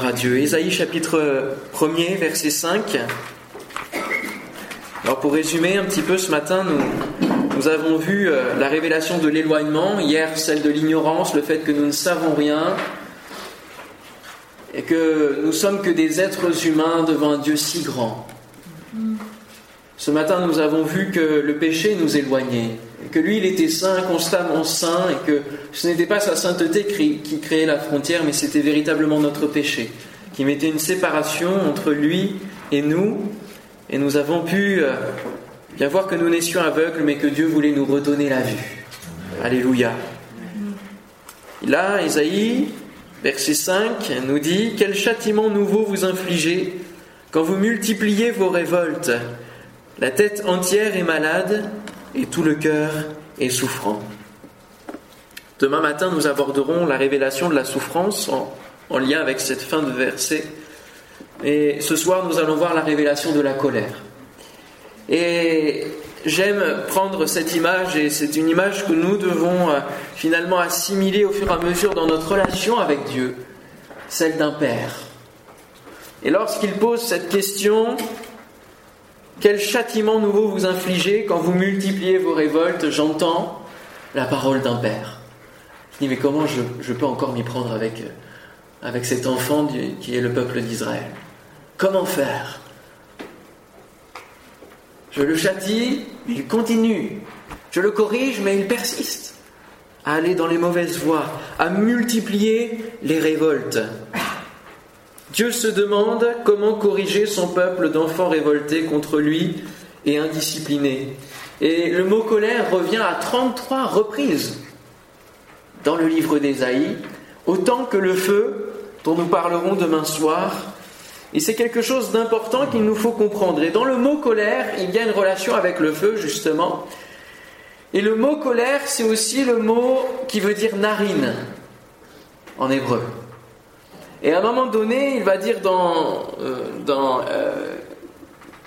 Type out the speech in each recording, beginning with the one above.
À Dieu. Ésaïe chapitre 1er, verset 5. Alors pour résumer un petit peu ce matin, nous, nous avons vu euh, la révélation de l'éloignement, hier celle de l'ignorance, le fait que nous ne savons rien, et que nous sommes que des êtres humains devant un Dieu si grand. Ce matin, nous avons vu que le péché nous éloignait, que lui, il était saint, constamment saint, et que ce n'était pas sa sainteté qui créait la frontière, mais c'était véritablement notre péché, qui mettait une séparation entre lui et nous, et nous avons pu euh, bien voir que nous naissions aveugles, mais que Dieu voulait nous redonner la vue. Alléluia. Là, Isaïe, verset 5, nous dit Quel châtiment nouveau vous infligez quand vous multipliez vos révoltes La tête entière est malade et tout le cœur est souffrant. Demain matin, nous aborderons la révélation de la souffrance en, en lien avec cette fin de verset. Et ce soir, nous allons voir la révélation de la colère. Et j'aime prendre cette image, et c'est une image que nous devons euh, finalement assimiler au fur et à mesure dans notre relation avec Dieu, celle d'un père. Et lorsqu'il pose cette question, quel châtiment nouveau vous infligez quand vous multipliez vos révoltes J'entends la parole d'un père. Je dis, mais comment je, peux encore m'y prendre avec, euh, cet enfant qui est le peuple d'Israël? Comment faire? Je le châtie, mais il continue. Je le corrige, mais il persiste à aller dans les mauvaises voies, à multiplier les révoltes. Dieu se demande comment corriger son peuple d'enfants révoltés contre lui et indisciplinés. Et le mot colère revient à 33 reprises dans le livre d'Ésaïe, autant que le feu dont nous parlerons demain soir. Et c'est quelque chose d'important qu'il nous faut comprendre. Et dans le mot colère, il y a une relation avec le feu, justement. Et le mot colère, c'est aussi le mot qui veut dire narine en hébreu. Et à un moment donné, il va dire dans, euh, dans euh,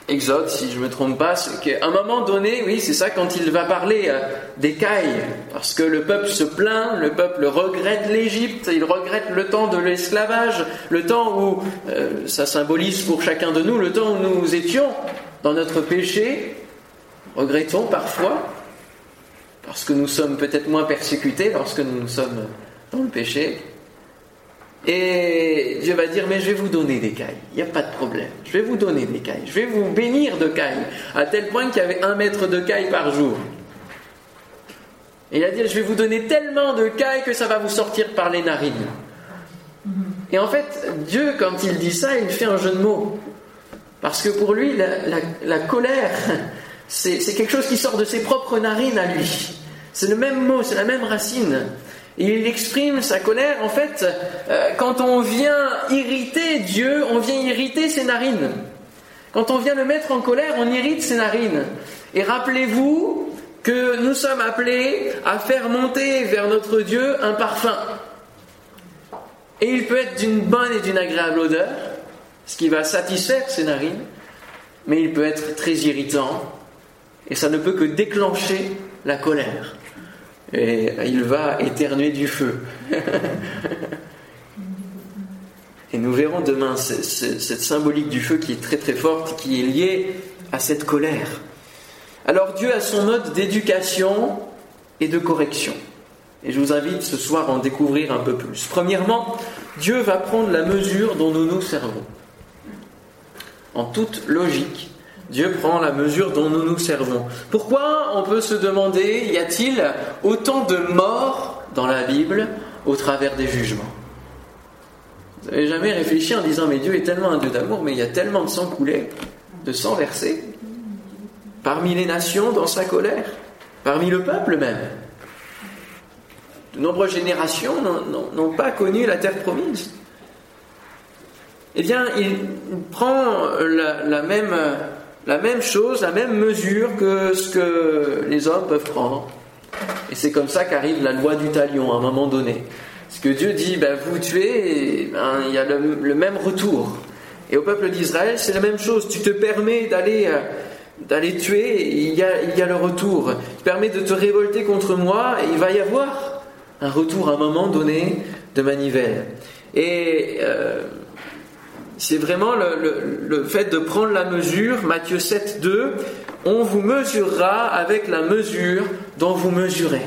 Exode, si je ne me trompe pas, qu'à un moment donné, oui, c'est ça, quand il va parler euh, des cailles, parce que le peuple se plaint, le peuple regrette l'Égypte, il regrette le temps de l'esclavage, le temps où, ça symbolise pour chacun de nous, le temps où nous étions dans notre péché, regrettons parfois, parce que nous sommes peut-être moins persécutés lorsque nous sommes dans le péché, et Dieu va dire, mais je vais vous donner des cailles, il n'y a pas de problème, je vais vous donner des cailles, je vais vous bénir de cailles, à tel point qu'il y avait un mètre de cailles par jour. Et il a dit, je vais vous donner tellement de cailles que ça va vous sortir par les narines. Et en fait, Dieu, quand il dit ça, il fait un jeu de mots. Parce que pour lui, la colère, c'est quelque chose qui sort de ses propres narines à lui. C'est le même mot, c'est la même racine il exprime sa colère. En fait, euh, quand on vient irriter Dieu, on vient irriter ses narines. Quand on vient le mettre en colère, on irrite ses narines. Et rappelez-vous que nous sommes appelés à faire monter vers notre Dieu un parfum. Et il peut être d'une bonne et d'une agréable odeur, ce qui va satisfaire ses narines, mais il peut être très irritant, et ça ne peut que déclencher la colère et il va éternuer du feu. et nous verrons demain cette symbolique du feu qui est très très forte, qui est liée à cette colère. Alors Dieu a son mode d'éducation et de correction. Et je vous invite ce soir à en découvrir un peu plus. Premièrement, Dieu va prendre la mesure dont nous nous servons. En toute logique, Dieu prend la mesure dont nous nous servons. Pourquoi on peut se demander, y a-t-il autant de morts dans la Bible au travers des jugements? Vous n'avez jamais réfléchi en disant, mais Dieu est tellement un Dieu d'amour, mais il y a tellement de sang coulé, de sang versé, parmi les nations dans sa colère, parmi le peuple même? De nombreuses générations n'ont pas connu la terre promise. Eh bien, il prend la même la même chose, la même mesure que ce que les hommes peuvent prendre. Et c'est comme ça qu'arrive la loi du talion à un moment donné. Ce que Dieu dit, ben, vous tuez, ben, il y a le, même retour. Et au peuple d'Israël, c'est la même chose. Tu te permets d'aller euh, d'aller tuer, il y, a, le retour. Tu permets de te révolter contre moi, il va y avoir un retour à un moment donné de manivelle. Et euh, c'est vraiment le, fait de prendre la mesure. Matthieu 7, 2, on vous mesurera avec la mesure dont vous mesurez.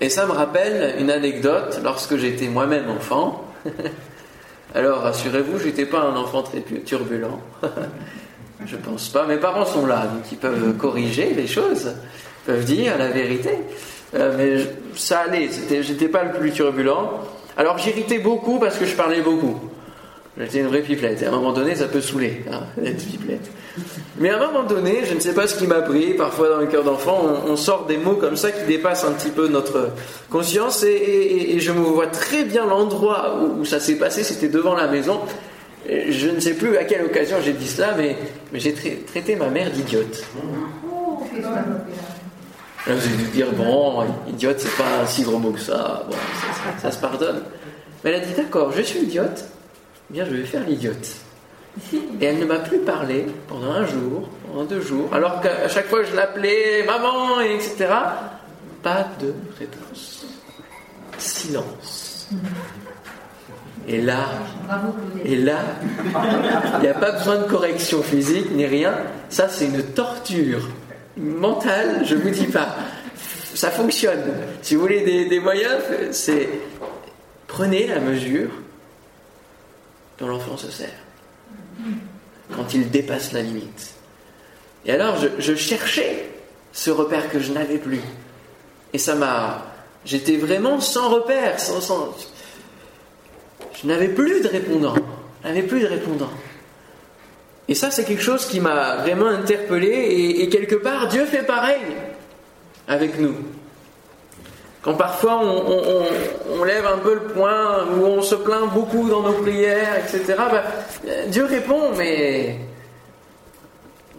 Et ça me rappelle une anecdote lorsque j'étais moi-même enfant. Alors rassurez-vous, j'étais pas un enfant très turbulent. Je pense pas. Mes parents sont là, donc ils peuvent corriger les choses, peuvent dire la vérité. Euh, mais ça allait, j'étais pas le plus turbulent. Alors j'irritais beaucoup parce que je parlais beaucoup. J'étais une vraie pipelette. Et à un moment donné, ça peut saouler, hein, d'être pipelette. Mais à un moment donné, je ne sais pas ce qui m'a pris, parfois dans le cœur d'enfant, on, sort des mots comme ça qui dépassent un petit peu notre conscience. Et, je me vois très bien l'endroit où, ça s'est passé, c'était devant la maison. Je ne sais plus à quelle occasion j'ai dit cela, mais, j'ai traité ma mère d'idiote. Vous dû dire, bon, idiote, c'est pas si gros mot que ça, bon, ça, se pardonne. Mais elle a dit, d'accord, je suis idiote, bien je vais faire l'idiote. Et elle ne m'a plus parlé pendant un jour, pendant deux jours, alors qu'à chaque fois je l'appelais maman, etc. Pas de réponse. Silence. Et là, et là, il n'y a pas besoin de correction physique ni rien. Ça, c'est une torture mentale, je vous dis pas. Ça fonctionne. Si vous voulez des, moyens, c'est prenez la mesure dont l'enfant se sert quand il dépasse la limite. Et alors, je, cherchais ce repère que je n'avais plus. Et ça m'a. J'étais vraiment sans repère, sans, je n'avais plus de répondant. Je n'avais plus de répondant. Et ça, c'est quelque chose qui m'a vraiment interpellé. Et, quelque part, Dieu fait pareil avec nous. Quand parfois on, lève un peu le point, ou on se plaint beaucoup dans nos prières, etc., ben, Dieu répond, mais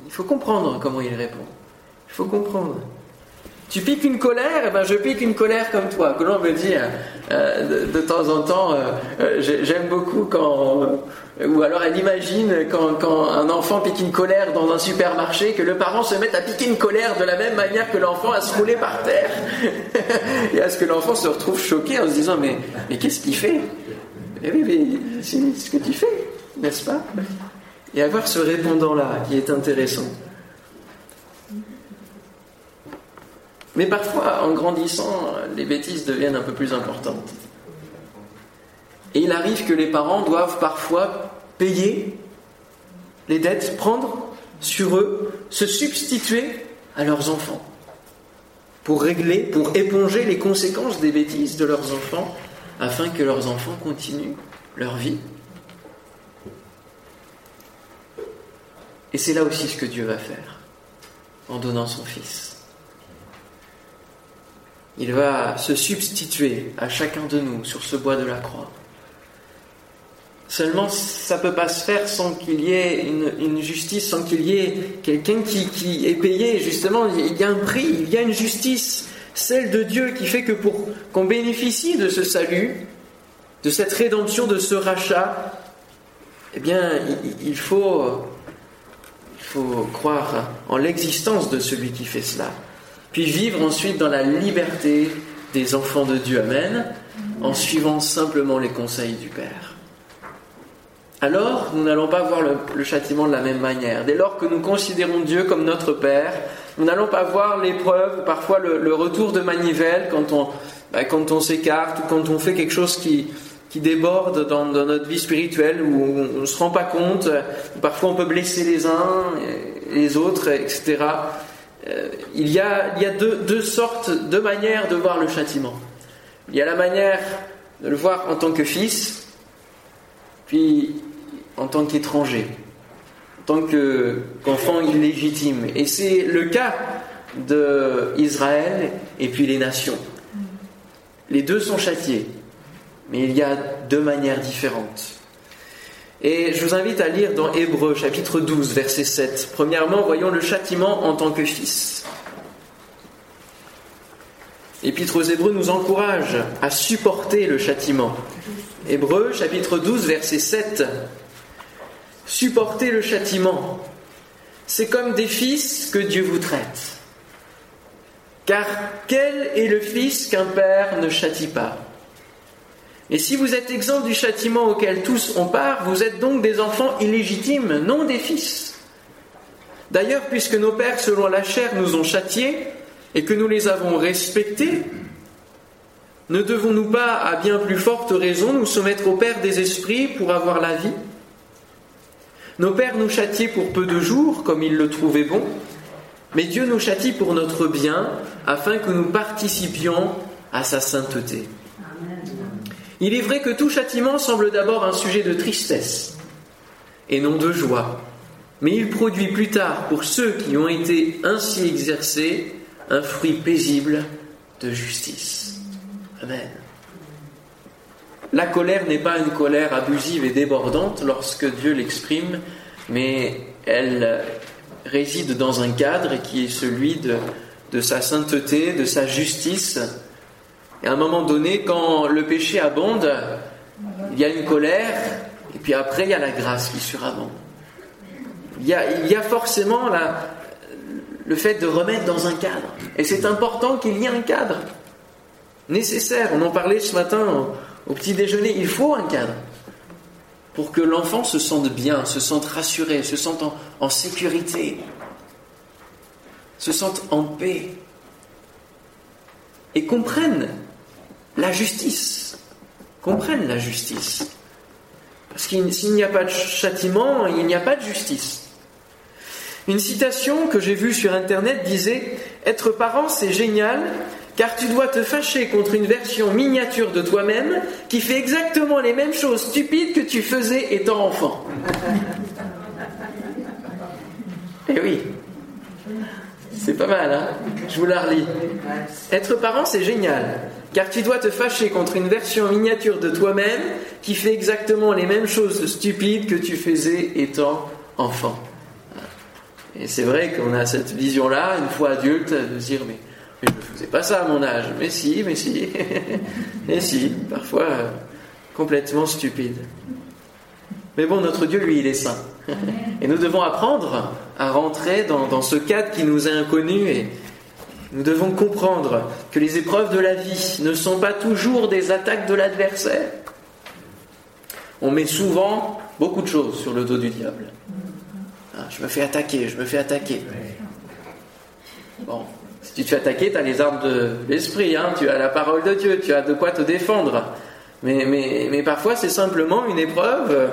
il faut comprendre comment il répond. Il faut comprendre. Tu piques une colère, eh ben je pique une colère comme toi. Que l'on me dit euh, de, temps en temps, euh, euh, j'aime beaucoup quand ou alors elle imagine quand, un enfant pique une colère dans un supermarché, que le parent se mette à piquer une colère de la même manière que l'enfant à se rouler par terre. et à ce que l'enfant se retrouve choqué en se disant Mais, mais qu'est-ce qu'il fait? Eh oui, mais c'est ce que tu fais, n'est-ce pas? Et avoir ce répondant-là qui est intéressant. Mais parfois, en grandissant, les bêtises deviennent un peu plus importantes. Et il arrive que les parents doivent parfois payer les dettes, prendre sur eux, se substituer à leurs enfants pour régler, pour éponger les conséquences des bêtises de leurs enfants afin que leurs enfants continuent leur vie. Et c'est là aussi ce que Dieu va faire en donnant son Fils. Il va se substituer à chacun de nous sur ce bois de la croix Seulement, ça ne peut pas se faire sans qu'il y ait une, justice, sans qu'il y ait quelqu'un qui, qui est payé. Justement, il y a un prix, il y a une justice, celle de Dieu, qui fait que pour qu'on bénéficie de ce salut, de cette rédemption, de ce rachat, eh bien, il, faut, il faut croire en l'existence de celui qui fait cela. Puis vivre ensuite dans la liberté des enfants de Dieu. Amen. En suivant simplement les conseils du Père alors nous n'allons pas voir le, châtiment de la même manière. Dès lors que nous considérons Dieu comme notre Père, nous n'allons pas voir l'épreuve, parfois le, retour de manivelle quand on, bah, quand on s'écarte ou quand on fait quelque chose qui, qui déborde dans, notre vie spirituelle où on ne se rend pas compte, parfois on peut blesser les uns, et les autres, etc. Euh, il y a, deux sortes, deux manières de voir le châtiment. Il y a la manière de le voir en tant que fils, puis en tant qu'étranger, en tant qu'enfant illégitime. Et c'est le cas d'Israël et puis les nations. Les deux sont châtiés, mais il y a deux manières différentes. Et je vous invite à lire dans Hébreu chapitre 12, verset 7. Premièrement, voyons le châtiment en tant que fils. L'Épître aux Hébreux nous encourage à supporter le châtiment. Hébreu chapitre 12, verset 7 supporter le châtiment. C'est comme des fils que Dieu vous traite. Car quel est le fils qu'un père ne châtie pas? Et si vous êtes exempt du châtiment auquel tous ont part, vous êtes donc des enfants illégitimes, non des fils. D'ailleurs, puisque nos pères, selon la chair, nous ont châtiés et que nous les avons respectés, ne devons-nous pas, à bien plus forte raison, nous soumettre au Père des esprits pour avoir la vie? Nos pères nous châtiaient pour peu de jours, comme ils le trouvaient bon, mais Dieu nous châtie pour notre bien, afin que nous participions à sa sainteté. Il est vrai que tout châtiment semble d'abord un sujet de tristesse et non de joie, mais il produit plus tard, pour ceux qui ont été ainsi exercés, un fruit paisible de justice. Amen. La colère n'est pas une colère abusive et débordante lorsque Dieu l'exprime, mais elle réside dans un cadre qui est celui de, de sa sainteté, de sa justice. Et à un moment donné, quand le péché abonde, il y a une colère, et puis après, il y a la grâce qui surabonde. Il y a, il y a forcément la, le fait de remettre dans un cadre. Et c'est important qu'il y ait un cadre nécessaire. On en parlait ce matin au, petit déjeuner. Il faut un cadre pour que l'enfant se sente bien, se sente rassuré, se sente en, sécurité, se sente en paix et comprenne la justice. Comprenne la justice. Parce qu'il s'il n'y a pas de châtiment, il n'y a pas de justice. Une citation que j'ai vue sur Internet disait Être parent, c'est génial, car tu dois te fâcher contre une version miniature de toi-même qui fait exactement les mêmes choses stupides que tu faisais étant enfant. Eh oui, c'est pas mal, hein? Je vous la relis. Être parent, c'est génial, car tu dois te fâcher contre une version miniature de toi-même qui fait exactement les mêmes choses stupides que tu faisais étant enfant. Et c'est vrai qu'on a cette vision-là, une fois adulte, de se dire mais, je ne faisais pas ça à mon âge. Mais si, mais si. mais si, parfois complètement stupide. Mais bon, notre Dieu, lui, il est saint. et nous devons apprendre à rentrer dans, dans ce cadre qui nous est inconnu et nous devons comprendre que les épreuves de la vie ne sont pas toujours des attaques de l'adversaire. On met souvent beaucoup de choses sur le dos du diable. Ah, je me fais attaquer, je me fais attaquer. Bon, si tu te fais attaquer, tu as les armes de l'esprit, hein, tu as la parole de Dieu, tu as de quoi te défendre. Mais, parfois, c'est simplement une épreuve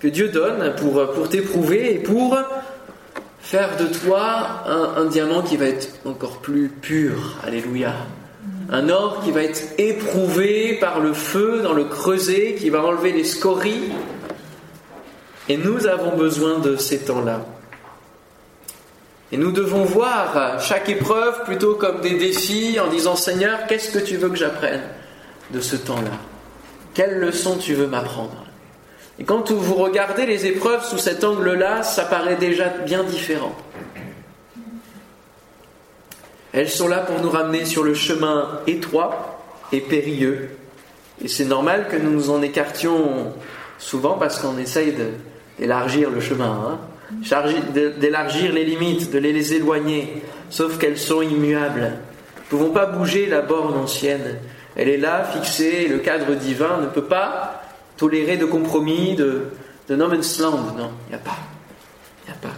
que Dieu donne pour, pour t'éprouver et pour faire de toi un, diamant qui va être encore plus pur. Alléluia. Un or qui va être éprouvé par le feu dans le creuset, qui va enlever les scories et nous avons besoin de ces temps-là. Et nous devons voir chaque épreuve plutôt comme des défis en disant Seigneur, qu'est-ce que tu veux que j'apprenne de ce temps-là? Quelle leçon tu veux m'apprendre? Et quand vous regardez les épreuves sous cet angle-là, ça paraît déjà bien différent. Elles sont là pour nous ramener sur le chemin étroit et périlleux. Et c'est normal que nous nous en écartions souvent parce qu'on essaye d'élargir le chemin, hein. d'élargir les limites, de les éloigner, sauf qu'elles sont immuables. Nous ne pouvons pas bouger la borne ancienne. Elle est là, fixée, le cadre divin ne peut pas tolérer de compromis, de, de no man's land. Non, il n'y a pas. Il n'y a pas.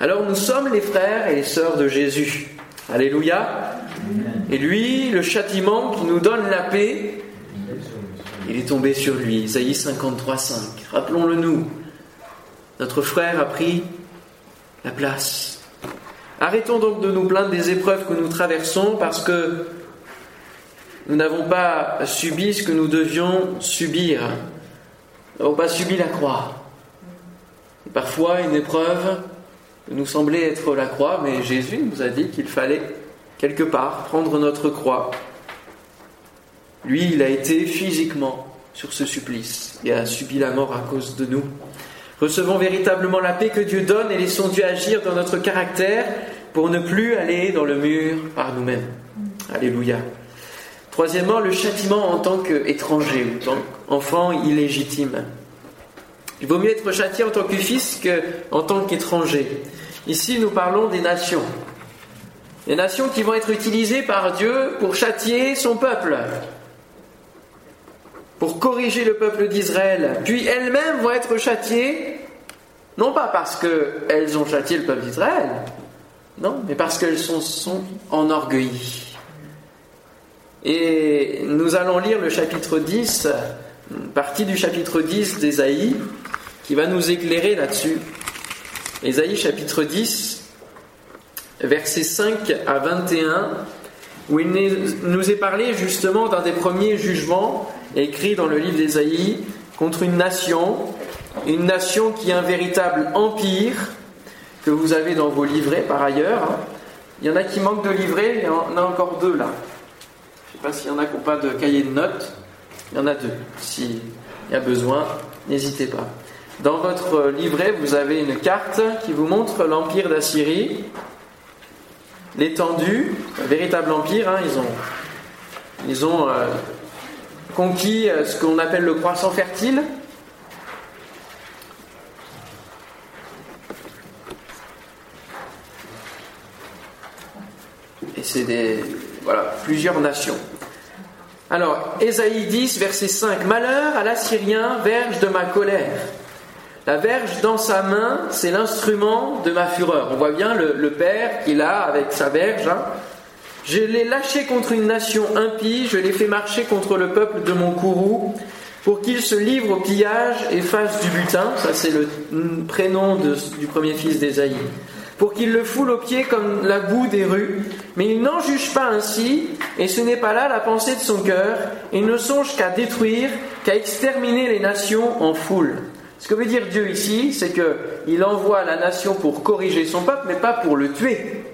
Alors nous sommes les frères et les sœurs de Jésus. Alléluia. Et lui, le châtiment qui nous donne la paix, il est tombé sur lui. Isaïe 53, 5. Rappelons-le nous. Notre frère a pris la place. Arrêtons donc de nous plaindre des épreuves que nous traversons parce que nous n'avons pas subi ce que nous devions subir. N'avons pas subi la croix. Parfois, une épreuve nous semblait être la croix, mais Jésus nous a dit qu'il fallait quelque part prendre notre croix. Lui, il a été physiquement sur ce supplice et a subi la mort à cause de nous. Recevons véritablement la paix que Dieu donne et laissons Dieu agir dans notre caractère pour ne plus aller dans le mur par nous-mêmes. Alléluia. Troisièmement, le châtiment en tant qu'étranger ou en tant qu'enfant illégitime. Il vaut mieux être châtié en tant que fils qu'en tant qu'étranger. Ici, nous parlons des nations. Les nations qui vont être utilisées par Dieu pour châtier son peuple. pour corriger le peuple d'Israël, puis elles-mêmes vont être châtiées, non pas parce qu'elles ont châtié le peuple d'Israël, non, mais parce qu'elles sont enorgueillies. Et nous allons lire le chapitre 10, partie du chapitre 10 d'Ésaïe, qui va nous éclairer là-dessus. Ésaïe chapitre 10, versets 5 à 21, où il nous est parlé justement d'un des premiers jugements écrits dans le livre d'Ésaïe contre une nation, une nation qui est un véritable empire que vous avez dans vos livrets par ailleurs. Il y en a qui manquent de livrets, il y en a encore deux là. Sais pas s'il y en a qui n'ont pas de cahier de notes. Il y en a deux. S'il y a besoin, n'hésitez pas. Dans votre livret, vous avez une carte qui vous montre l'empire d'Assyrie, l'étendue, un véritable empire. Hein, ils ont, ils ont euh, conquis euh, ce qu'on appelle le croissant fertile. Et c'est des voilà, plusieurs nations. Alors, Ésaïe 10, verset 5. Malheur à l'Assyrien, verge de ma colère. La verge dans sa main, c'est l'instrument de ma fureur. On voit bien le, père qu'il a avec sa verge. Hein. Je l'ai lâché contre une nation impie, je l'ai fait marcher contre le peuple de mon courroux, pour qu'il se livre au pillage et fasse du butin. Ça, c'est le prénom du premier fils d'Ésaïe. Pour qu'il le foule aux pieds comme la boue des rues. Mais il n'en juge pas ainsi, et ce n'est pas là la pensée de son cœur. Il ne songe qu'à détruire, qu'à exterminer les nations en foule. Ce que veut dire Dieu ici, c'est qu'il envoie la nation pour corriger son peuple, mais pas pour le tuer.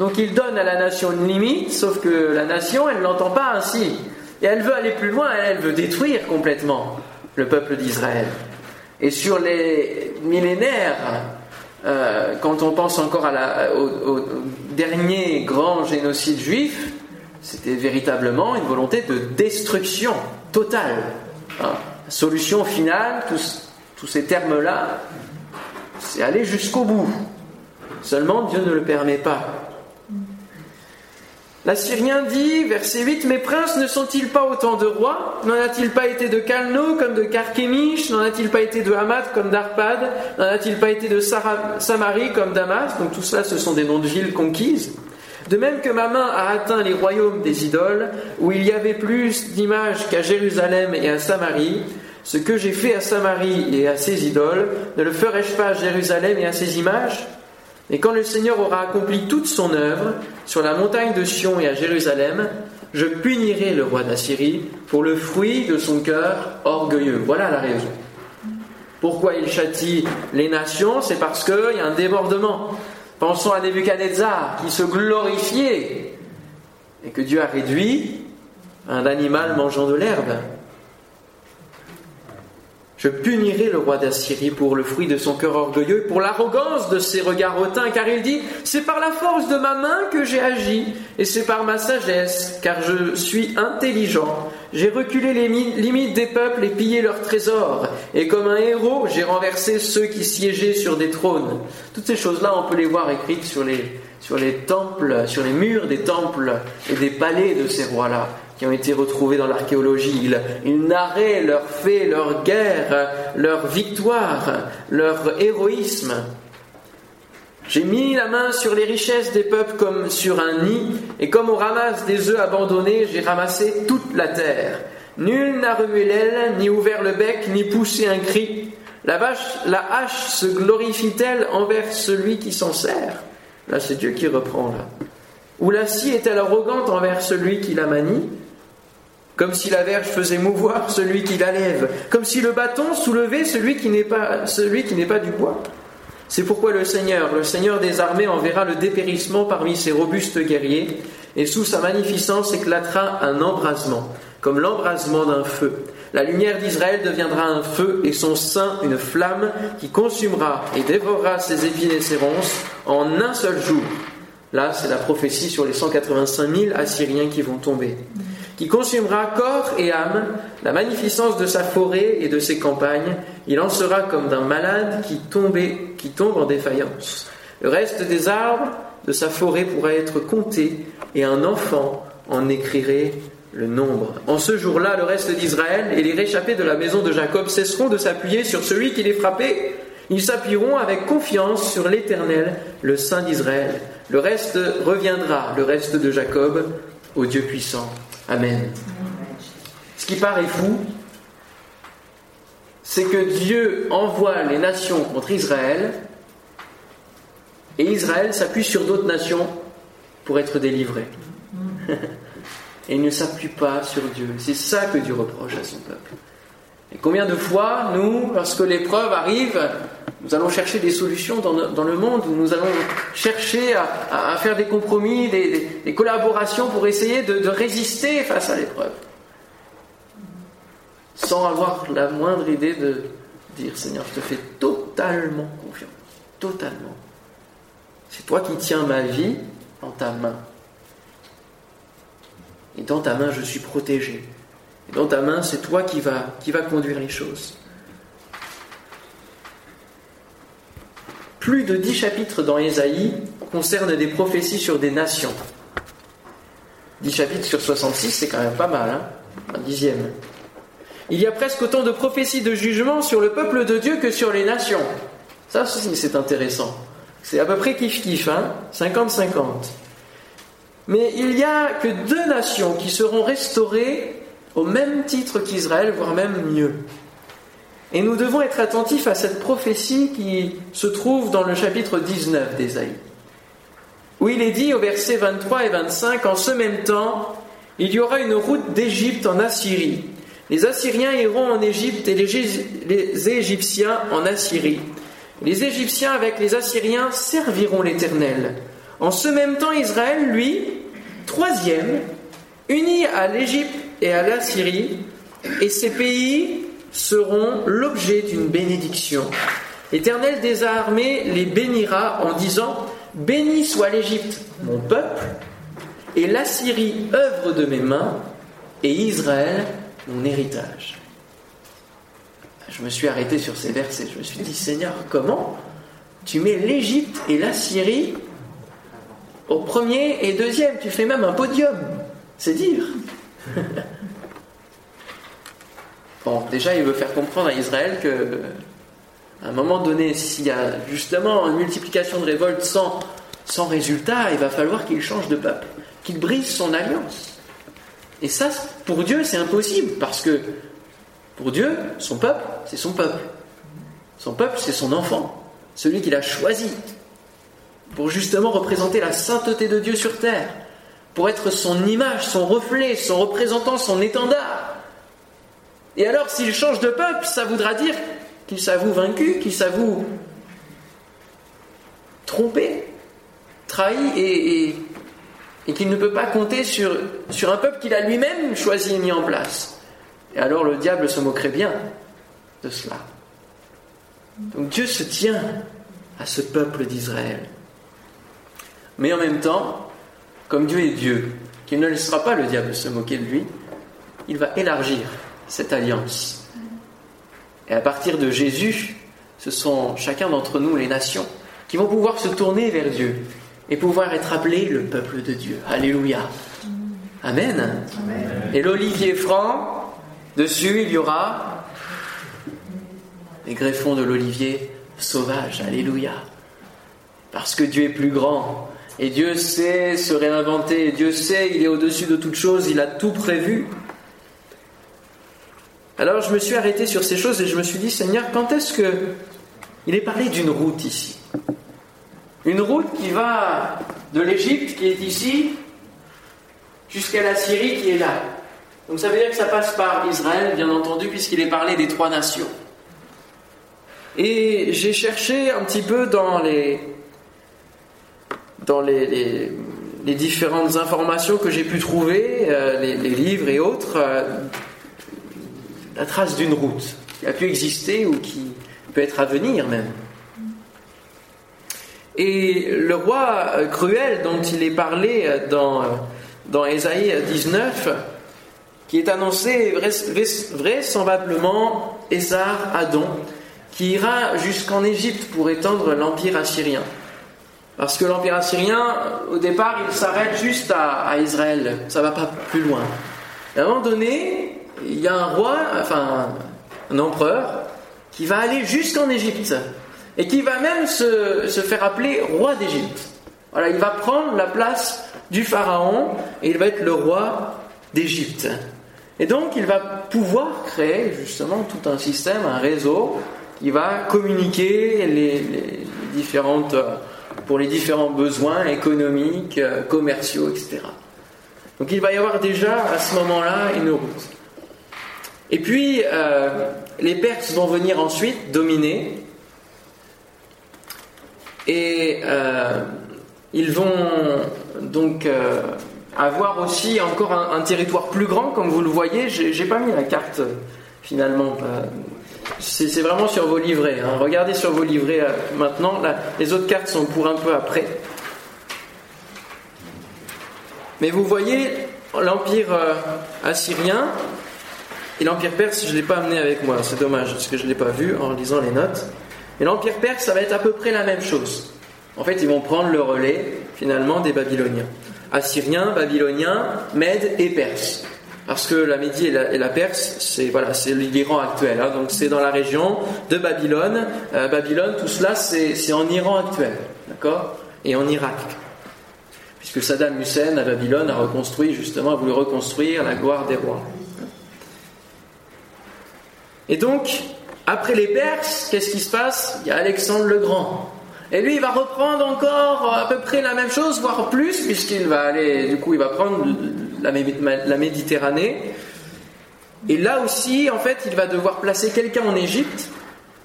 Donc il donne à la nation une limite, sauf que la nation, elle ne l'entend pas ainsi. Et elle veut aller plus loin, elle, veut détruire complètement le peuple d'Israël. Et sur les millénaires, euh, quand on pense encore au, dernier grand génocide juif, c'était véritablement une volonté de destruction totale. Hein. solution finale, tous, tous ces termes-là, c'est aller jusqu'au bout. Seulement, Dieu ne le permet pas. L'Assyrien dit, verset 8, Mes princes ne sont-ils pas autant de rois? N'en a-t-il pas été de Calno comme de Carchemish? N'en a-t-il pas été de Hamath comme d'Arpad? N'en a-t-il pas été de Samarie comme Damas? Donc tout cela, ce sont des noms de villes conquises. De même que ma main a atteint les royaumes des idoles, où il y avait plus d'images qu'à Jérusalem et à Samarie, ce que j'ai fait à Samarie et à ses idoles, ne le ferai-je pas à Jérusalem et à ses images? Et quand le Seigneur aura accompli toute son œuvre sur la montagne de Sion et à Jérusalem, je punirai le roi d'Assyrie pour le fruit de son cœur orgueilleux. Voilà la raison. Pourquoi il châtie les nations C'est parce qu'il y a un débordement. Pensons à Nebuchadnezzar qui se glorifiait et que Dieu a réduit un animal mangeant de l'herbe. Je punirai le roi d'Assyrie pour le fruit de son cœur orgueilleux, pour l'arrogance de ses regards hautains, car il dit, c'est par la force de ma main que j'ai agi, et c'est par ma sagesse, car je suis intelligent. J'ai reculé les limites des peuples et pillé leurs trésors, et comme un héros, j'ai renversé ceux qui siégeaient sur des trônes. Toutes ces choses-là, on peut les voir écrites sur les, sur les temples, sur les murs des temples et des palais de ces rois-là ont été retrouvés dans l'archéologie. Ils, narraient leurs faits, leurs guerres, leurs victoires, leur héroïsme. J'ai mis la main sur les richesses des peuples comme sur un nid, et comme on ramasse des œufs abandonnés, j'ai ramassé toute la terre. Nul n'a remué l'aile, ni ouvert le bec, ni poussé un cri. La, la hache se glorifie-t-elle envers celui qui s'en sert? Là, c'est Dieu qui reprend là. Ou la scie est-elle arrogante envers celui qui la manie? Comme si la verge faisait mouvoir celui qui la lève, comme si le bâton soulevait celui qui n'est pas, celui qui n'est pas du bois. C'est pourquoi le Seigneur, le Seigneur des armées, enverra le dépérissement parmi ses robustes guerriers, et sous sa magnificence éclatera un embrasement, comme l'embrasement d'un feu. La lumière d'Israël deviendra un feu, et son sein une flamme qui consumera et dévorera ses épines et ses ronces en un seul jour. Là, c'est la prophétie sur les 185 000 Assyriens qui vont tomber qui consumera corps et âme la magnificence de sa forêt et de ses campagnes. Il en sera comme d'un malade qui, qui tombe en défaillance. Le reste des arbres de sa forêt pourra être compté, et un enfant en écrirait le nombre. En ce jour-là, le reste d'Israël et les réchappés de la maison de Jacob cesseront de s'appuyer sur celui qui les frappait. Ils s'appuieront avec confiance sur l'Éternel, le Saint d'Israël. Le reste reviendra, le reste de Jacob, au Dieu puissant. Amen. Ce qui paraît fou, c'est que Dieu envoie les nations contre Israël et Israël s'appuie sur d'autres nations pour être délivré. et il ne s'appuie pas sur Dieu. C'est ça que Dieu reproche à son peuple. Et combien de fois, nous, lorsque l'épreuve arrive, nous allons chercher des solutions dans, le monde, où nous allons chercher à, faire des compromis, des, collaborations pour essayer de, résister face à l'épreuve. Sans avoir la moindre idée de dire Seigneur, je te fais totalement confiance. Totalement. C'est toi qui tiens ma vie dans ta main. Et dans ta main, je suis protégé. Et dans ta main, c'est toi qui va, qui va conduire les choses. Plus de dix chapitres dans Ésaïe concernent des prophéties sur des nations. Dix chapitres sur 66, c'est quand même pas mal, hein un dixième. Il y a presque autant de prophéties de jugement sur le peuple de Dieu que sur les nations. Ça c'est intéressant. C'est à peu près kiff-kiff, hein 50-50. Mais il n'y a que deux nations qui seront restaurées au même titre qu'Israël, voire même mieux. Et nous devons être attentifs à cette prophétie qui se trouve dans le chapitre 19 d'Ésaïe, où il est dit au verset 23 et 25, En ce même temps, il y aura une route d'Égypte en Assyrie. Les Assyriens iront en Égypte et les Égyptiens en Assyrie. Les Égyptiens avec les Assyriens serviront l'Éternel. En ce même temps, Israël, lui, troisième, uni à l'Égypte et à l'Assyrie, et ces pays seront l'objet d'une bénédiction. L'Éternel des armées les bénira en disant Béni soit l'Égypte, mon peuple, et l'Assyrie, œuvre de mes mains, et Israël, mon héritage je me suis arrêté sur ces versets. Je me suis dit, Seigneur, comment tu mets l'Égypte et la Syrie au premier et deuxième? Tu fais même un podium. C'est dire. bon, déjà, il veut faire comprendre à Israël que, à un moment donné, s'il y a justement une multiplication de révoltes sans, sans résultat, il va falloir qu'il change de peuple, qu'il brise son alliance. Et ça, pour Dieu, c'est impossible, parce que pour Dieu, son peuple, c'est son peuple. Son peuple, c'est son enfant, celui qu'il a choisi pour justement représenter la sainteté de Dieu sur terre, pour être son image, son reflet, son représentant, son étendard. Et alors, s'il change de peuple, ça voudra dire qu'il s'avoue vaincu, qu'il s'avoue trompé, trahi et, qu'il ne peut pas compter sur, sur un peuple qu'il a lui-même choisi et mis en place. Et alors le diable se moquerait bien de cela. Donc Dieu se tient à ce peuple d'Israël. Mais en même temps, comme Dieu est Dieu, qu'il ne laissera pas le diable se moquer de lui, il va élargir cette alliance. Et à partir de Jésus, ce sont chacun d'entre nous, les nations, qui vont pouvoir se tourner vers Dieu et pouvoir être appelés le peuple de Dieu. Alléluia. Amen. Amen. Et l'olivier franc, Dessus, il y aura les greffons de l'olivier sauvage. Alléluia. Parce que Dieu est plus grand. Et Dieu sait se réinventer. Dieu sait, il est au-dessus de toute chose. Il a tout prévu. Alors je me suis arrêté sur ces choses et je me suis dit, Seigneur, quand est-ce que il est parlé d'une route ici? Une route qui va de l'Égypte qui est ici jusqu'à la Syrie qui est là. Donc ça veut dire que ça passe par Israël, bien entendu, puisqu'il est parlé des trois nations. Et j'ai cherché un petit peu dans les, dans les, différentes informations que j'ai pu trouver, euh, les, livres et autres, euh, la trace d'une route qui a pu exister ou qui peut être à venir même. Et le roi euh, cruel dont il est parlé dans, dans Ésaïe 19, qui est annoncé vraisemblablement Esar Adon, qui ira jusqu'en Égypte pour étendre l'empire assyrien. Parce que l'empire assyrien, au départ, il s'arrête juste à, Israël, ça va pas plus loin. à un moment donné, il y a un roi, enfin un empereur, qui va aller jusqu'en Égypte et qui va même se, faire appeler roi d'Égypte. Voilà, il va prendre la place du pharaon et il va être le roi d'Égypte. Et donc il va pouvoir créer justement tout un système, un réseau qui va communiquer les, différentes, pour les différents besoins économiques, commerciaux, etc. Donc il va y avoir déjà à ce moment-là une route. Et puis euh, les Perses vont venir ensuite dominer et euh, ils vont donc euh, avoir aussi encore un, territoire plus grand, comme vous le voyez. J'ai pas mis la carte finalement. C'est vraiment sur vos livrets. Hein. Regardez sur vos livrets maintenant. les autres cartes sont pour un peu après. Mais vous voyez l'empire assyrien et l'empire perse. Je ne l'ai pas amené avec moi. C'est dommage parce que je ne l'ai pas vu en lisant les notes. Et l'empire perse, ça va être à peu près la même chose. En fait, ils vont prendre le relais, finalement, des Babyloniens. Assyriens, Babyloniens, Mèdes et Perses. Parce que la Médie et la, Perse, c'est voilà, c'est l'Iran actuel. Hein. donc c'est dans la région de Babylone. Euh, Babylone, tout cela, c'est en Iran actuel, d'accord? Et en Irak. Puisque Saddam Hussein à Babylone a reconstruit justement, a voulu reconstruire la gloire des rois. Et donc, après les Perses, qu'est-ce qui se passe? Il y a Alexandre le Grand. Et lui, il va reprendre encore à peu près la même chose, voire plus, puisqu'il va aller, du coup, il va prendre la Méditerranée. Et là aussi, en fait, il va devoir placer quelqu'un en Égypte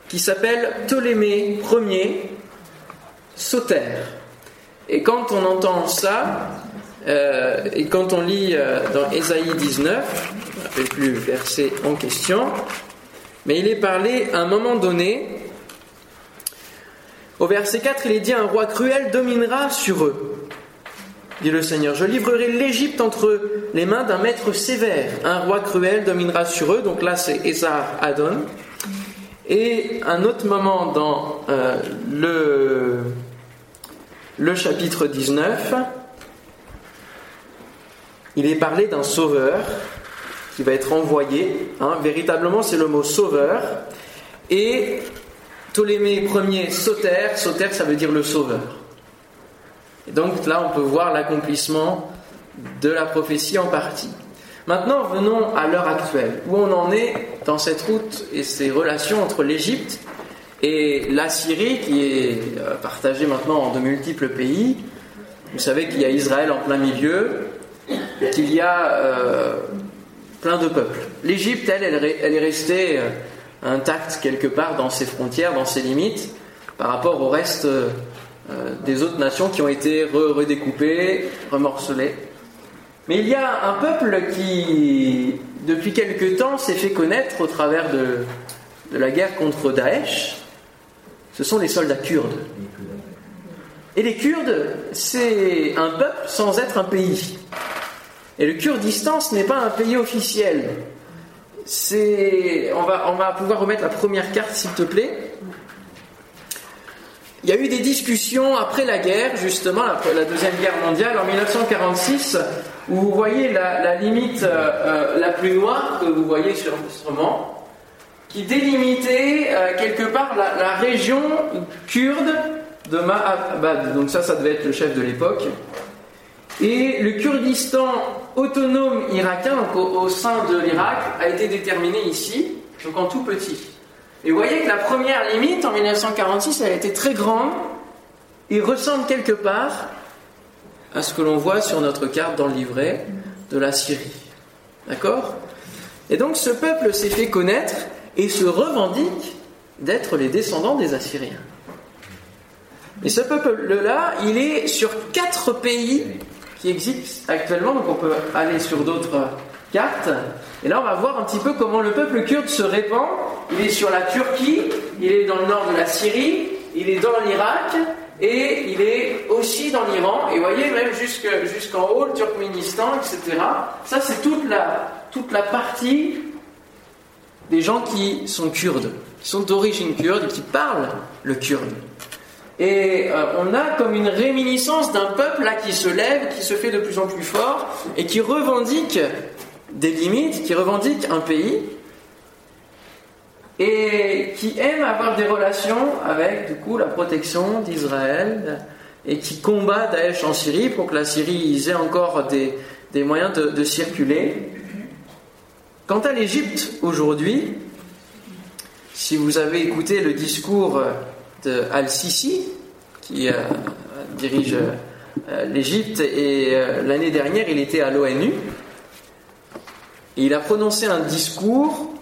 qui s'appelle Ptolémée Ier Sauter. Et quand on entend ça, euh, et quand on lit euh, dans Ésaïe 19, je ne plus le verset en question, mais il est parlé à un moment donné au verset 4, il est dit Un roi cruel dominera sur eux. Dit le Seigneur Je livrerai l'Égypte entre les mains d'un maître sévère. Un roi cruel dominera sur eux. Donc là, c'est Esar Adon. Et un autre moment dans euh, le, le chapitre 19, il est parlé d'un sauveur qui va être envoyé. Hein. véritablement, c'est le mot sauveur. Et Ptolémée Ier Sauter, Sauter ça veut dire le sauveur. Et donc là on peut voir l'accomplissement de la prophétie en partie. Maintenant venons à l'heure actuelle, où on en est dans cette route et ces relations entre l'Égypte et la Syrie qui est euh, partagée maintenant en de multiples pays. Vous savez qu'il y a Israël en plein milieu, qu'il y a euh, plein de peuples. L'Égypte, elle, elle, est restée euh, intact quelque part dans ses frontières, dans ses limites, par rapport au reste euh, des autres nations qui ont été redécoupées, remorcelées. Mais il y a un peuple qui, depuis quelque temps, s'est fait connaître au travers de, de la guerre contre Daesh. Ce sont les soldats kurdes. Et les Kurdes, c'est un peuple sans être un pays. Et le Kurdistan, ce n'est pas un pays officiel c'est, on va, on va pouvoir remettre la première carte, s'il te plaît. Il y a eu des discussions après la guerre, justement, après la Deuxième Guerre mondiale, en 1946, où vous voyez la, limite euh, euh, la plus noire que vous voyez sur l'instrument, qui délimitait euh, quelque part la, région kurde de Mahabad. Donc ça, ça devait être le chef de l'époque. Et le Kurdistan autonome irakien, donc au, sein de l'Irak, a été déterminé ici, donc en tout petit. Et vous voyez que la première limite, en 1946, elle a été très grande et ressemble quelque part à ce que l'on voit sur notre carte dans le livret de la Syrie. D'accord? Et donc ce peuple s'est fait connaître et se revendique d'être les descendants des Assyriens. Et ce peuple-là, il est sur quatre pays qui existe actuellement. Donc on peut aller sur d'autres cartes. Et là, on va voir un petit peu comment le peuple kurde se répand. Il est sur la Turquie, il est dans le nord de la Syrie, il est dans l'Irak et il est aussi dans l'Iran. Et voyez, même jusqu'en haut, le Turkménistan, etc. Ça, c'est toute la, toute la partie des gens qui sont kurdes, qui sont d'origine kurde qui parlent le kurde. Et euh, on a comme une réminiscence d'un peuple là qui se lève, qui se fait de plus en plus fort et qui revendique des limites, qui revendique un pays et qui aime avoir des relations avec du coup la protection d'Israël et qui combat Daesh en Syrie pour que la Syrie ait encore des, moyens de, circuler. Quant à l'Égypte aujourd'hui, si vous avez écouté le discours Al-Sisi, qui euh, dirige euh, l'Égypte, et euh, l'année dernière il était à l'ONU, il a prononcé un discours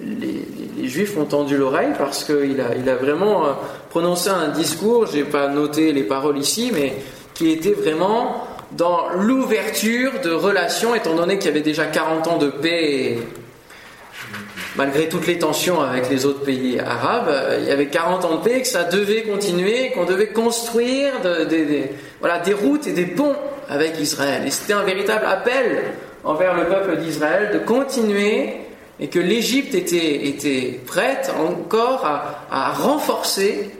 les, juifs ont tendu l'oreille parce qu'il a, vraiment prononcé un discours, j'ai pas noté les paroles ici, mais qui était vraiment dans l'ouverture de relations, étant donné qu'il y avait déjà 40 ans de paix, malgré toutes les tensions avec les autres pays arabes, euh, il y avait 40 ans de paix, que ça devait continuer, qu'on devait construire des routes et des ponts avec Israël. Et c'était un véritable appel envers le peuple d'Israël de continuer et que l'Égypte était, prête encore à, renforcer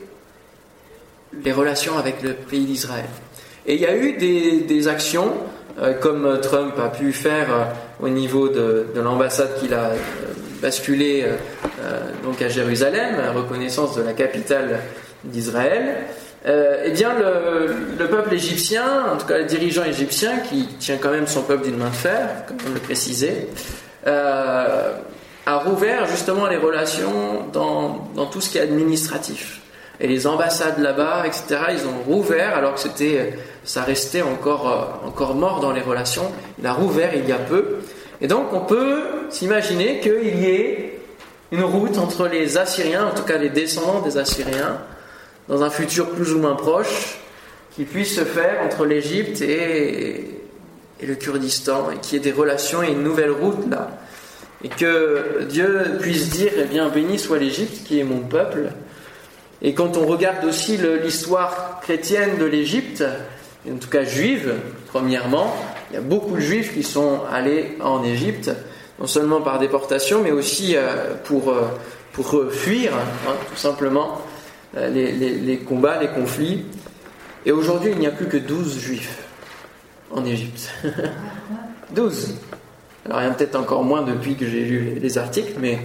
les relations avec le pays d'Israël. Et il y a eu des, actions, euh, comme Trump a pu faire euh, au niveau de, l'ambassade qu'il a basculé donc à Jérusalem, reconnaissance de la capitale d'Israël. eh bien, le, le, peuple égyptien, en tout cas le dirigeant égyptien, qui tient quand même son peuple d'une main de fer, comme on le précisait, euh, a rouvert justement les relations dans, dans, tout ce qui est administratif. Et les ambassades là-bas, etc., ils ont rouvert alors que c'était, ça restait encore, euh, encore mort dans les relations. Il a rouvert il y a peu. Et donc on peut s'imaginer qu'il y ait une route entre les Assyriens, en tout cas les descendants des Assyriens, dans un futur plus ou moins proche, qui puisse se faire entre l'Égypte et, le Kurdistan, et qu'il y ait des relations et une nouvelle route là et que Dieu puisse dire, eh bien, béni soit l'Égypte qui est mon peuple. Et quand on regarde aussi l'histoire chrétienne de l'Égypte, en tout cas juive, premièrement, il y a beaucoup de juifs qui sont allés en Égypte, non seulement par déportation, mais aussi euh, pour, euh, pour fuir, hein, tout simplement, euh, les, combats, les conflits. Et aujourd'hui, il n'y a plus que 12 juifs en Égypte. 12 Alors il y en a peut-être encore moins depuis que j'ai lu les articles, mais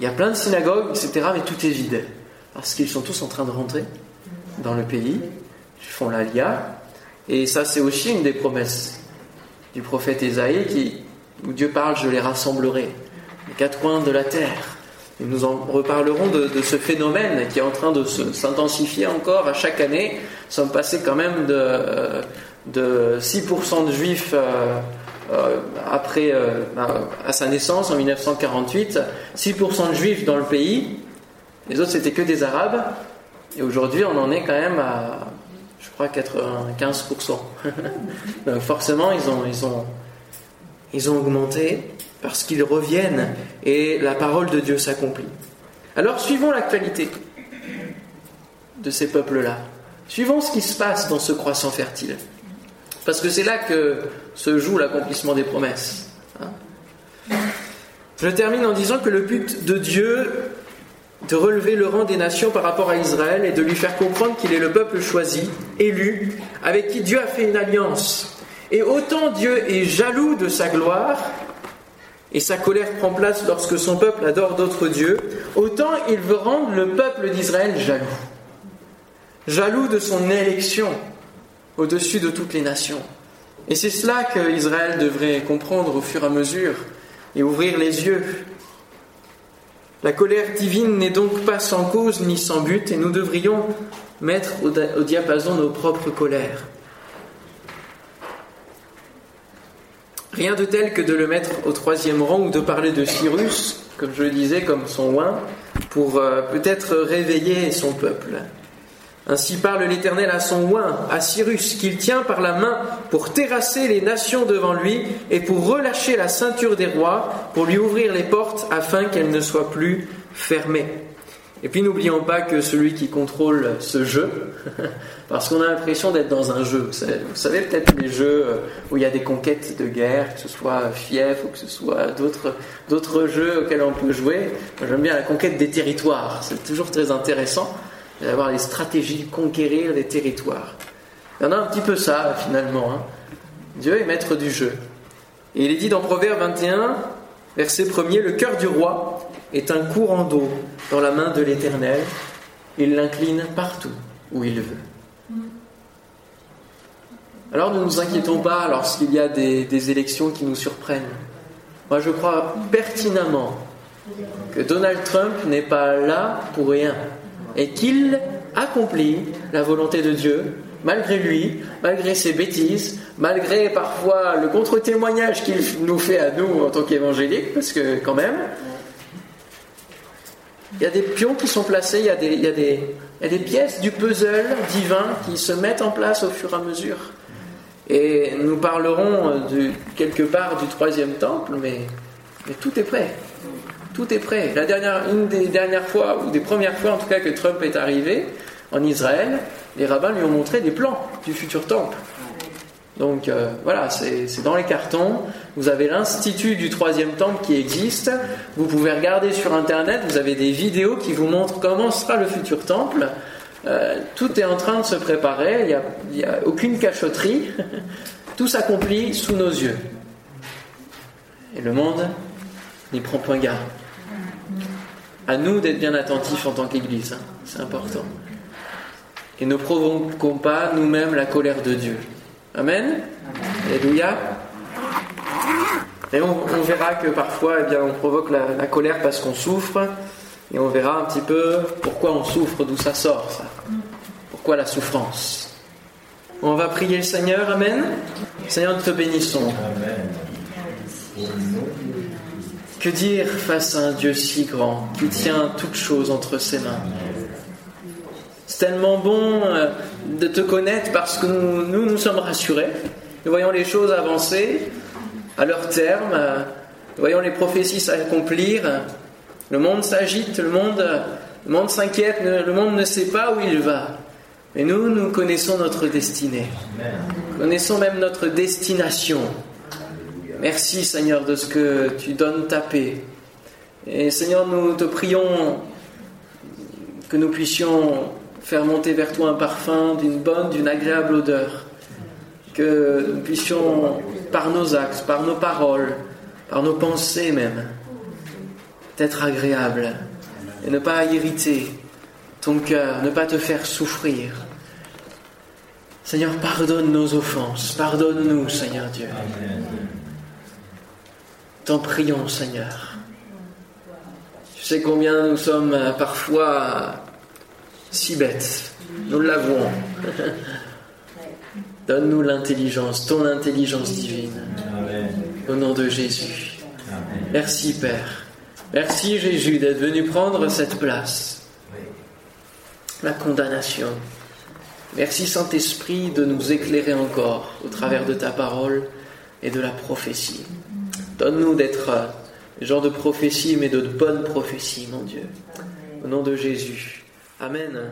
il y a plein de synagogues, etc., mais tout est vide. Parce qu'ils sont tous en train de rentrer dans le pays, ils font l'Alia. Et ça, c'est aussi une des promesses du prophète Ésaïe, qui, où Dieu parle Je les rassemblerai, les quatre coins de la terre. Et nous en reparlerons de, ce phénomène qui est en train de s'intensifier encore à chaque année. Nous sommes passés quand même de, euh, de 6% de juifs. Euh, euh, après, euh, à sa naissance en 1948, 6% de juifs dans le pays, les autres c'était que des arabes, et aujourd'hui on en est quand même à, crois, 95%. Donc forcément, ils ont, augmenté parce qu'ils reviennent et la parole de Dieu s'accomplit. Alors suivons l'actualité de ces peuples-là. Suivons ce qui se passe dans ce croissant fertile. Parce que c'est là que se joue l'accomplissement des promesses. Hein. Je termine en disant que le but de Dieu de relever le rang des nations par rapport à Israël et de lui faire comprendre qu'il est le peuple choisi, élu, avec qui Dieu a fait une alliance. Et autant Dieu est jaloux de sa gloire, et sa colère prend place lorsque son peuple adore d'autres dieux, autant il veut rendre le peuple d'Israël jaloux. Jaloux de son élection, au-dessus de toutes les nations. Et c'est cela que Israël devrait comprendre au fur et à mesure et ouvrir les yeux. La colère divine n'est donc pas sans cause ni sans but et nous devrions mettre au, diapason nos propres colères. Rien de tel que de le mettre au troisième rang ou de parler de Cyrus, comme je le disais, comme son oin, pour euh, peut-être réveiller son peuple. Ainsi parle l'Éternel à son oin, à Cyrus, qu'il tient par la main pour terrasser les nations devant lui et pour relâcher la ceinture des rois, pour lui ouvrir les portes afin qu'elles ne soient plus fermées. Et puis n'oublions pas que celui qui contrôle ce jeu, parce qu'on a l'impression d'être dans un jeu, vous savez, peut-être les jeux où il y a des conquêtes de guerre, que ce soit Fief ou que ce soit d'autres, d'autres jeux auxquels on peut jouer. J'aime bien la conquête des territoires, c'est toujours très intéressant d'avoir les stratégies de conquérir des territoires. Il y en a un petit peu ça, finalement. Hein. Dieu est maître du jeu. Et il est dit dans Proverbe 21, verset 1er, le cœur du roi est un courant d'eau dans la main de l'Éternel. Il l'incline partout où il veut. Alors ne nous inquiétons pas lorsqu'il y a des, élections qui nous surprennent. Moi je crois pertinemment que Donald Trump n'est pas là pour rien et qu'il accomplit la volonté de Dieu malgré lui, malgré ses bêtises, malgré parfois le contre-témoignage qu'il nous fait à nous en tant qu'évangéliques, parce que quand même, il y a des pions qui sont placés, il y a des, pièces du puzzle divin qui se mettent en place au fur et à mesure. Et nous parlerons quelque part du troisième temple, mais tout est prêt. Tout est prêt. La dernière, une des dernières fois, ou des premières fois en tout cas que Trump est arrivé en Israël, les rabbins lui ont montré des plans du futur temple. Donc euh, voilà, c'est dans les cartons. Vous avez l'institut du troisième temple qui existe. Vous pouvez regarder sur Internet, vous avez des vidéos qui vous montrent comment sera le futur temple. Euh, tout est en train de se préparer, il n'y a, a, aucune cachotterie. tout s'accomplit sous nos yeux. Et le monde n'y prend point garde. À nous d'être bien attentifs en tant qu'Église, hein. c'est important et ne provoquons pas nous-mêmes la colère de Dieu. Amen. Alléluia. Et on, verra que parfois, eh bien, on provoque la, colère parce qu'on souffre, et on verra un petit peu pourquoi on souffre, d'où ça sort, ça. Pourquoi la souffrance. On va prier le Seigneur, Amen. Seigneur, nous te bénissons. Que dire face à un Dieu si grand qui tient toutes choses entre ses mains? C'est tellement bon euh, de te connaître parce que nous, nous, sommes rassurés. Nous voyons les choses avancer à leur terme. Euh, nous voyons les prophéties s'accomplir. Le monde s'agite, le monde, le monde s'inquiète, le monde ne sait pas où il va. Mais nous, nous connaissons notre destinée. Nous connaissons même notre destination. Merci Seigneur de ce que tu donnes ta paix. Et Seigneur, nous te prions que nous puissions faire monter vers toi un parfum d'une bonne, d'une agréable odeur. Que nous puissions, par nos actes, par nos paroles, par nos pensées même, être agréables et ne pas irriter ton cœur, ne pas te faire souffrir. Seigneur, pardonne nos offenses, pardonne-nous, Seigneur Dieu. T'en prions, Seigneur. Tu sais combien nous sommes parfois si bête. Nous l'avons. Donne-nous l'intelligence, ton intelligence divine. Au nom de Jésus. Merci Père. Merci Jésus d'être venu prendre cette place. La condamnation. Merci Saint-Esprit de nous éclairer encore au travers de ta parole et de la prophétie. Donne-nous d'être gens de prophétie, mais de bonnes prophéties, mon Dieu. Au nom de Jésus. Amen.